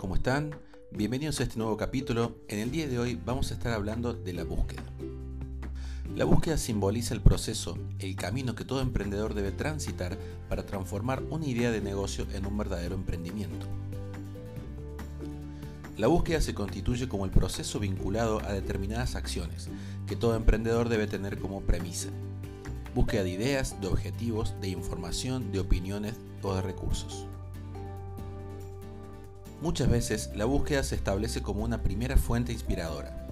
¿cómo están? Bienvenidos a este nuevo capítulo. En el día de hoy vamos a estar hablando de la búsqueda. La búsqueda simboliza el proceso, el camino que todo emprendedor debe transitar para transformar una idea de negocio en un verdadero emprendimiento. La búsqueda se constituye como el proceso vinculado a determinadas acciones que todo emprendedor debe tener como premisa. Búsqueda de ideas, de objetivos, de información, de opiniones o de recursos. Muchas veces la búsqueda se establece como una primera fuente inspiradora.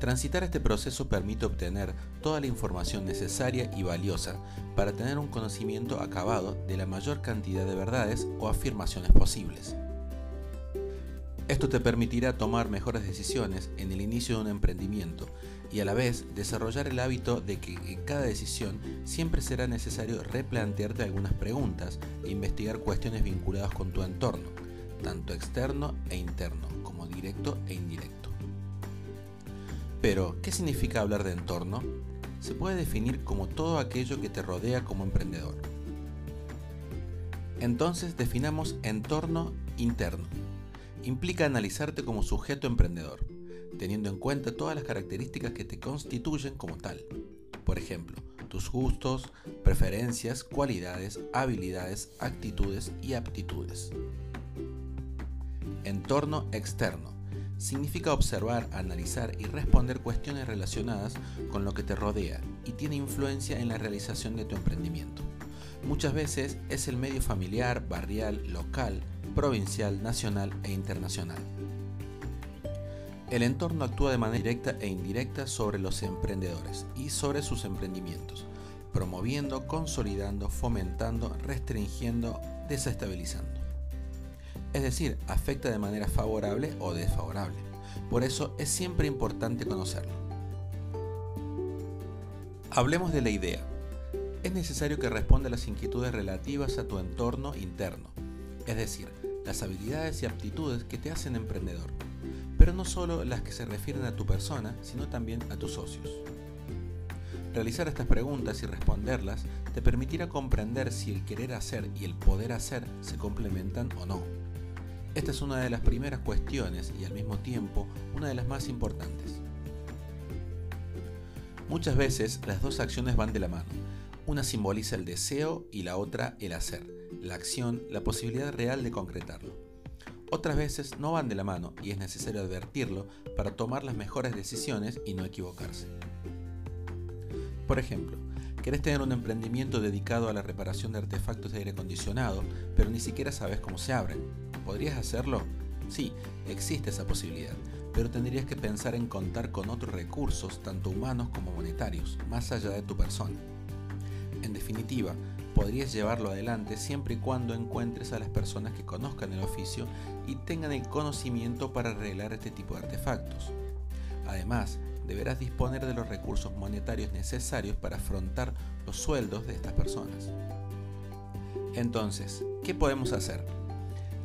Transitar este proceso permite obtener toda la información necesaria y valiosa para tener un conocimiento acabado de la mayor cantidad de verdades o afirmaciones posibles. Esto te permitirá tomar mejores decisiones en el inicio de un emprendimiento y a la vez desarrollar el hábito de que en cada decisión siempre será necesario replantearte algunas preguntas e investigar cuestiones vinculadas con tu entorno tanto externo e interno, como directo e indirecto. Pero, ¿qué significa hablar de entorno? Se puede definir como todo aquello que te rodea como emprendedor. Entonces definamos entorno interno. Implica analizarte como sujeto emprendedor, teniendo en cuenta todas las características que te constituyen como tal. Por ejemplo, tus gustos, preferencias, cualidades, habilidades, actitudes y aptitudes. Entorno externo. Significa observar, analizar y responder cuestiones relacionadas con lo que te rodea y tiene influencia en la realización de tu emprendimiento. Muchas veces es el medio familiar, barrial, local, provincial, nacional e internacional. El entorno actúa de manera directa e indirecta sobre los emprendedores y sobre sus emprendimientos, promoviendo, consolidando, fomentando, restringiendo, desestabilizando es decir, afecta de manera favorable o desfavorable. Por eso es siempre importante conocerlo. Hablemos de la idea. Es necesario que responda a las inquietudes relativas a tu entorno interno, es decir, las habilidades y aptitudes que te hacen emprendedor, pero no solo las que se refieren a tu persona, sino también a tus socios. Realizar estas preguntas y responderlas te permitirá comprender si el querer hacer y el poder hacer se complementan o no. Esta es una de las primeras cuestiones y al mismo tiempo una de las más importantes. Muchas veces las dos acciones van de la mano. Una simboliza el deseo y la otra el hacer, la acción, la posibilidad real de concretarlo. Otras veces no van de la mano y es necesario advertirlo para tomar las mejores decisiones y no equivocarse. Por ejemplo, querés tener un emprendimiento dedicado a la reparación de artefactos de aire acondicionado, pero ni siquiera sabes cómo se abren. ¿Podrías hacerlo? Sí, existe esa posibilidad, pero tendrías que pensar en contar con otros recursos, tanto humanos como monetarios, más allá de tu persona. En definitiva, podrías llevarlo adelante siempre y cuando encuentres a las personas que conozcan el oficio y tengan el conocimiento para arreglar este tipo de artefactos. Además, deberás disponer de los recursos monetarios necesarios para afrontar los sueldos de estas personas. Entonces, ¿qué podemos hacer?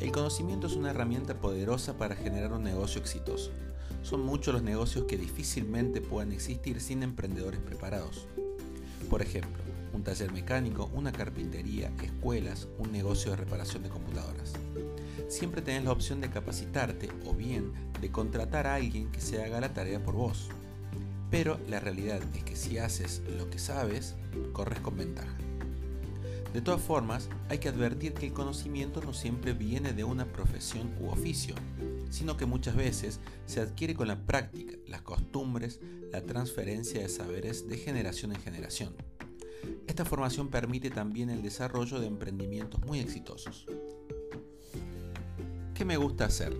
El conocimiento es una herramienta poderosa para generar un negocio exitoso. Son muchos los negocios que difícilmente puedan existir sin emprendedores preparados. Por ejemplo, un taller mecánico, una carpintería, escuelas, un negocio de reparación de computadoras. Siempre tenés la opción de capacitarte o bien de contratar a alguien que se haga la tarea por vos. Pero la realidad es que si haces lo que sabes, corres con ventaja. De todas formas, hay que advertir que el conocimiento no siempre viene de una profesión u oficio, sino que muchas veces se adquiere con la práctica, las costumbres, la transferencia de saberes de generación en generación. Esta formación permite también el desarrollo de emprendimientos muy exitosos. ¿Qué me gusta hacer?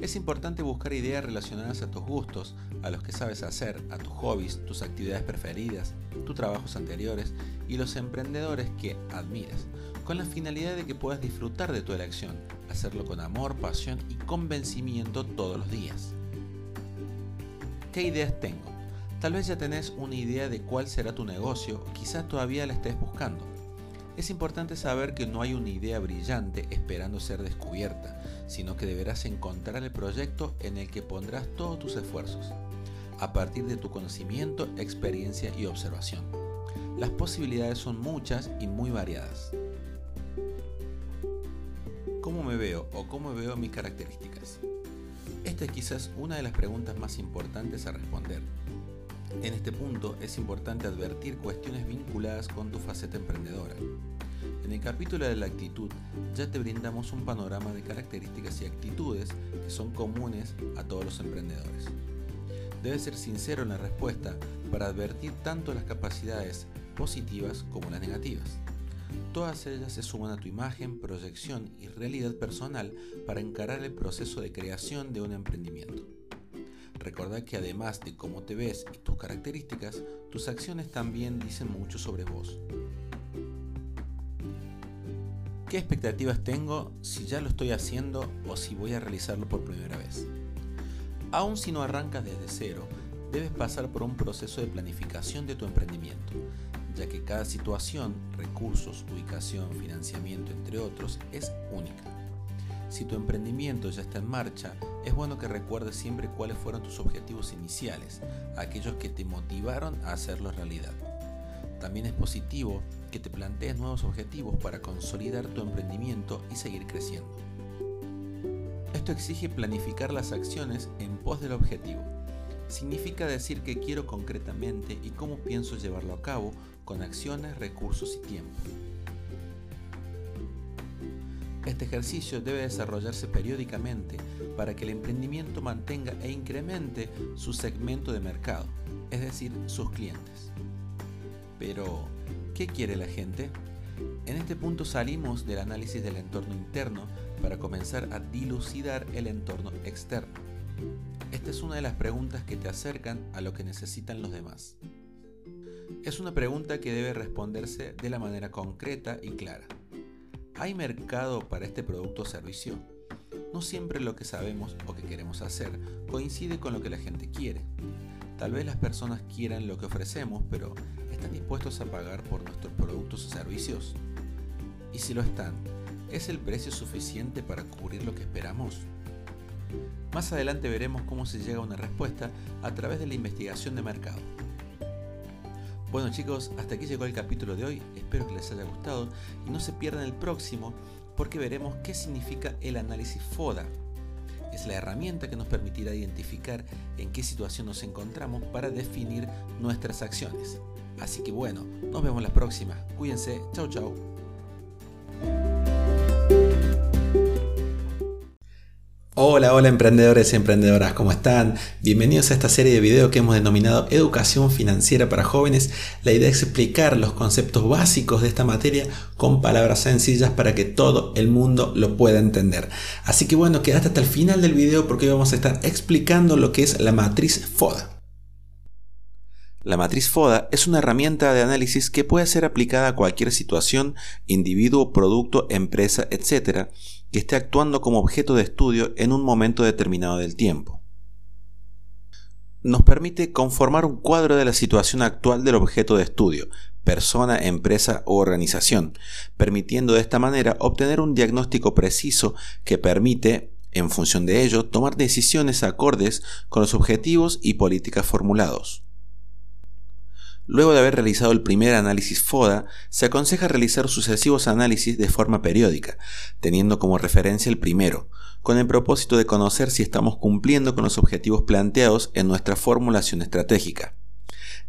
Es importante buscar ideas relacionadas a tus gustos, a los que sabes hacer, a tus hobbies, tus actividades preferidas, tus trabajos anteriores y los emprendedores que admiras, con la finalidad de que puedas disfrutar de tu elección, hacerlo con amor, pasión y convencimiento todos los días. ¿Qué ideas tengo? Tal vez ya tenés una idea de cuál será tu negocio o quizás todavía la estés buscando. Es importante saber que no hay una idea brillante esperando ser descubierta, sino que deberás encontrar el proyecto en el que pondrás todos tus esfuerzos, a partir de tu conocimiento, experiencia y observación. Las posibilidades son muchas y muy variadas. ¿Cómo me veo o cómo veo mis características? Esta es quizás una de las preguntas más importantes a responder. En este punto es importante advertir cuestiones vinculadas con tu faceta emprendedora. En el capítulo de la actitud ya te brindamos un panorama de características y actitudes que son comunes a todos los emprendedores. Debes ser sincero en la respuesta para advertir tanto las capacidades positivas como las negativas. Todas ellas se suman a tu imagen, proyección y realidad personal para encarar el proceso de creación de un emprendimiento. Recordad que además de cómo te ves y tus características, tus acciones también dicen mucho sobre vos. ¿Qué expectativas tengo si ya lo estoy haciendo o si voy a realizarlo por primera vez? Aun si no arrancas desde cero, debes pasar por un proceso de planificación de tu emprendimiento, ya que cada situación, recursos, ubicación, financiamiento, entre otros, es única. Si tu emprendimiento ya está en marcha, es bueno que recuerdes siempre cuáles fueron tus objetivos iniciales, aquellos que te motivaron a hacerlo realidad. También es positivo que te plantees nuevos objetivos para consolidar tu emprendimiento y seguir creciendo. Esto exige planificar las acciones en pos del objetivo. Significa decir qué quiero concretamente y cómo pienso llevarlo a cabo con acciones, recursos y tiempo. Este ejercicio debe desarrollarse periódicamente para que el emprendimiento mantenga e incremente su segmento de mercado, es decir, sus clientes. Pero, ¿qué quiere la gente? En este punto salimos del análisis del entorno interno para comenzar a dilucidar el entorno externo. Esta es una de las preguntas que te acercan a lo que necesitan los demás. Es una pregunta que debe responderse de la manera concreta y clara. ¿Hay mercado para este producto o servicio? No siempre lo que sabemos o que queremos hacer coincide con lo que la gente quiere. Tal vez las personas quieran lo que ofrecemos, pero ¿están dispuestos a pagar por nuestros productos o servicios? Y si lo están, ¿Es el precio suficiente para cubrir lo que esperamos? Más adelante veremos cómo se llega a una respuesta a través de la investigación de mercado. Bueno chicos, hasta aquí llegó el capítulo de hoy, espero que les haya gustado y no se pierdan el próximo porque veremos qué significa el análisis FODA. Es la herramienta que nos permitirá identificar en qué situación nos encontramos para definir nuestras acciones. Así que bueno, nos vemos la próxima. Cuídense, chau chau. Hola, hola emprendedores y emprendedoras, ¿cómo están? Bienvenidos a esta serie de videos que hemos denominado Educación Financiera para Jóvenes. La idea es explicar los conceptos básicos de esta materia con palabras sencillas para que todo el mundo lo pueda entender. Así que bueno, quédate hasta el final del video porque hoy vamos a estar explicando lo que es la matriz FODA. La matriz FODA es una herramienta de análisis que puede ser aplicada a cualquier situación, individuo, producto, empresa, etc., que esté actuando como objeto de estudio en un momento determinado del tiempo. Nos permite conformar un cuadro de la situación actual del objeto de estudio, persona, empresa o organización, permitiendo de esta manera obtener un diagnóstico preciso que permite, en función de ello, tomar decisiones acordes con los objetivos y políticas formulados. Luego de haber realizado el primer análisis FODA, se aconseja realizar sucesivos análisis de forma periódica, teniendo como referencia el primero, con el propósito de conocer si estamos cumpliendo con los objetivos planteados en nuestra formulación estratégica.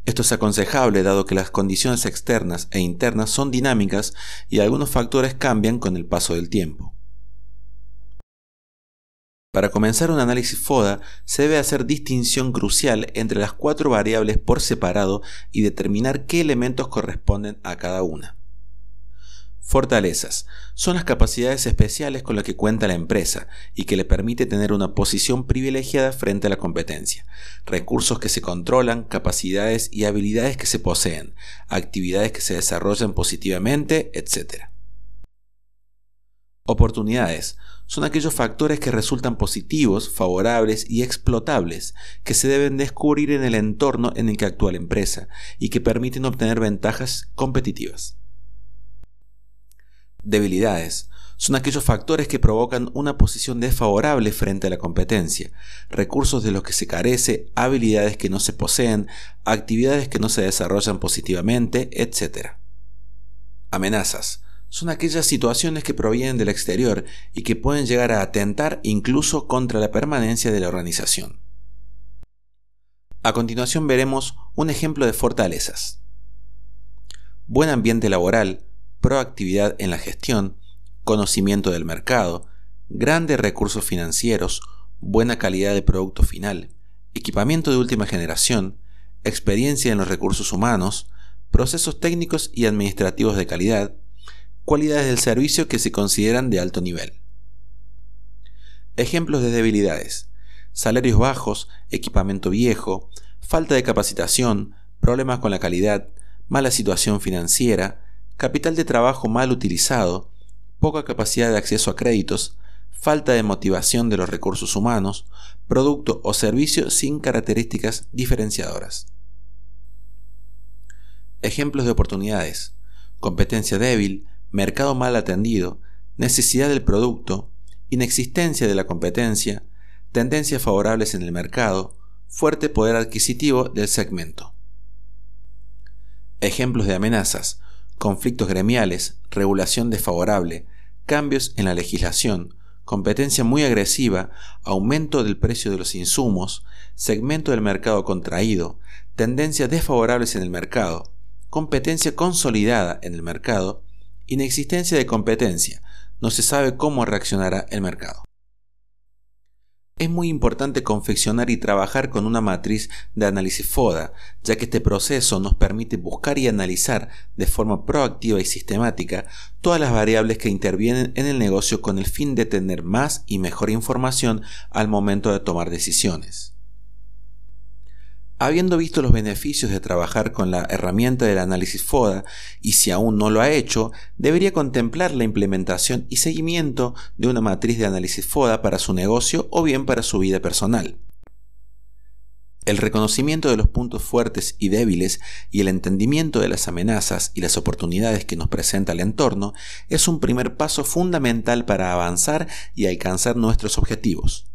Esto es aconsejable dado que las condiciones externas e internas son dinámicas y algunos factores cambian con el paso del tiempo. Para comenzar un análisis FODA se debe hacer distinción crucial entre las cuatro variables por separado y determinar qué elementos corresponden a cada una. Fortalezas. Son las capacidades especiales con las que cuenta la empresa y que le permite tener una posición privilegiada frente a la competencia. Recursos que se controlan, capacidades y habilidades que se poseen, actividades que se desarrollan positivamente, etc. Oportunidades son aquellos factores que resultan positivos, favorables y explotables que se deben descubrir en el entorno en el que actúa la empresa y que permiten obtener ventajas competitivas. Debilidades son aquellos factores que provocan una posición desfavorable frente a la competencia, recursos de los que se carece, habilidades que no se poseen, actividades que no se desarrollan positivamente, etc. Amenazas son aquellas situaciones que provienen del exterior y que pueden llegar a atentar incluso contra la permanencia de la organización. A continuación veremos un ejemplo de fortalezas. Buen ambiente laboral, proactividad en la gestión, conocimiento del mercado, grandes recursos financieros, buena calidad de producto final, equipamiento de última generación, experiencia en los recursos humanos, procesos técnicos y administrativos de calidad, cualidades del servicio que se consideran de alto nivel. Ejemplos de debilidades. Salarios bajos, equipamiento viejo, falta de capacitación, problemas con la calidad, mala situación financiera, capital de trabajo mal utilizado, poca capacidad de acceso a créditos, falta de motivación de los recursos humanos, producto o servicio sin características diferenciadoras. Ejemplos de oportunidades. Competencia débil, mercado mal atendido, necesidad del producto, inexistencia de la competencia, tendencias favorables en el mercado, fuerte poder adquisitivo del segmento. Ejemplos de amenazas. Conflictos gremiales, regulación desfavorable, cambios en la legislación, competencia muy agresiva, aumento del precio de los insumos, segmento del mercado contraído, tendencias desfavorables en el mercado, competencia consolidada en el mercado, inexistencia de competencia, no se sabe cómo reaccionará el mercado. Es muy importante confeccionar y trabajar con una matriz de análisis FODA, ya que este proceso nos permite buscar y analizar de forma proactiva y sistemática todas las variables que intervienen en el negocio con el fin de tener más y mejor información al momento de tomar decisiones. Habiendo visto los beneficios de trabajar con la herramienta del análisis FODA, y si aún no lo ha hecho, debería contemplar la implementación y seguimiento de una matriz de análisis FODA para su negocio o bien para su vida personal. El reconocimiento de los puntos fuertes y débiles y el entendimiento de las amenazas y las oportunidades que nos presenta el entorno es un primer paso fundamental para avanzar y alcanzar nuestros objetivos.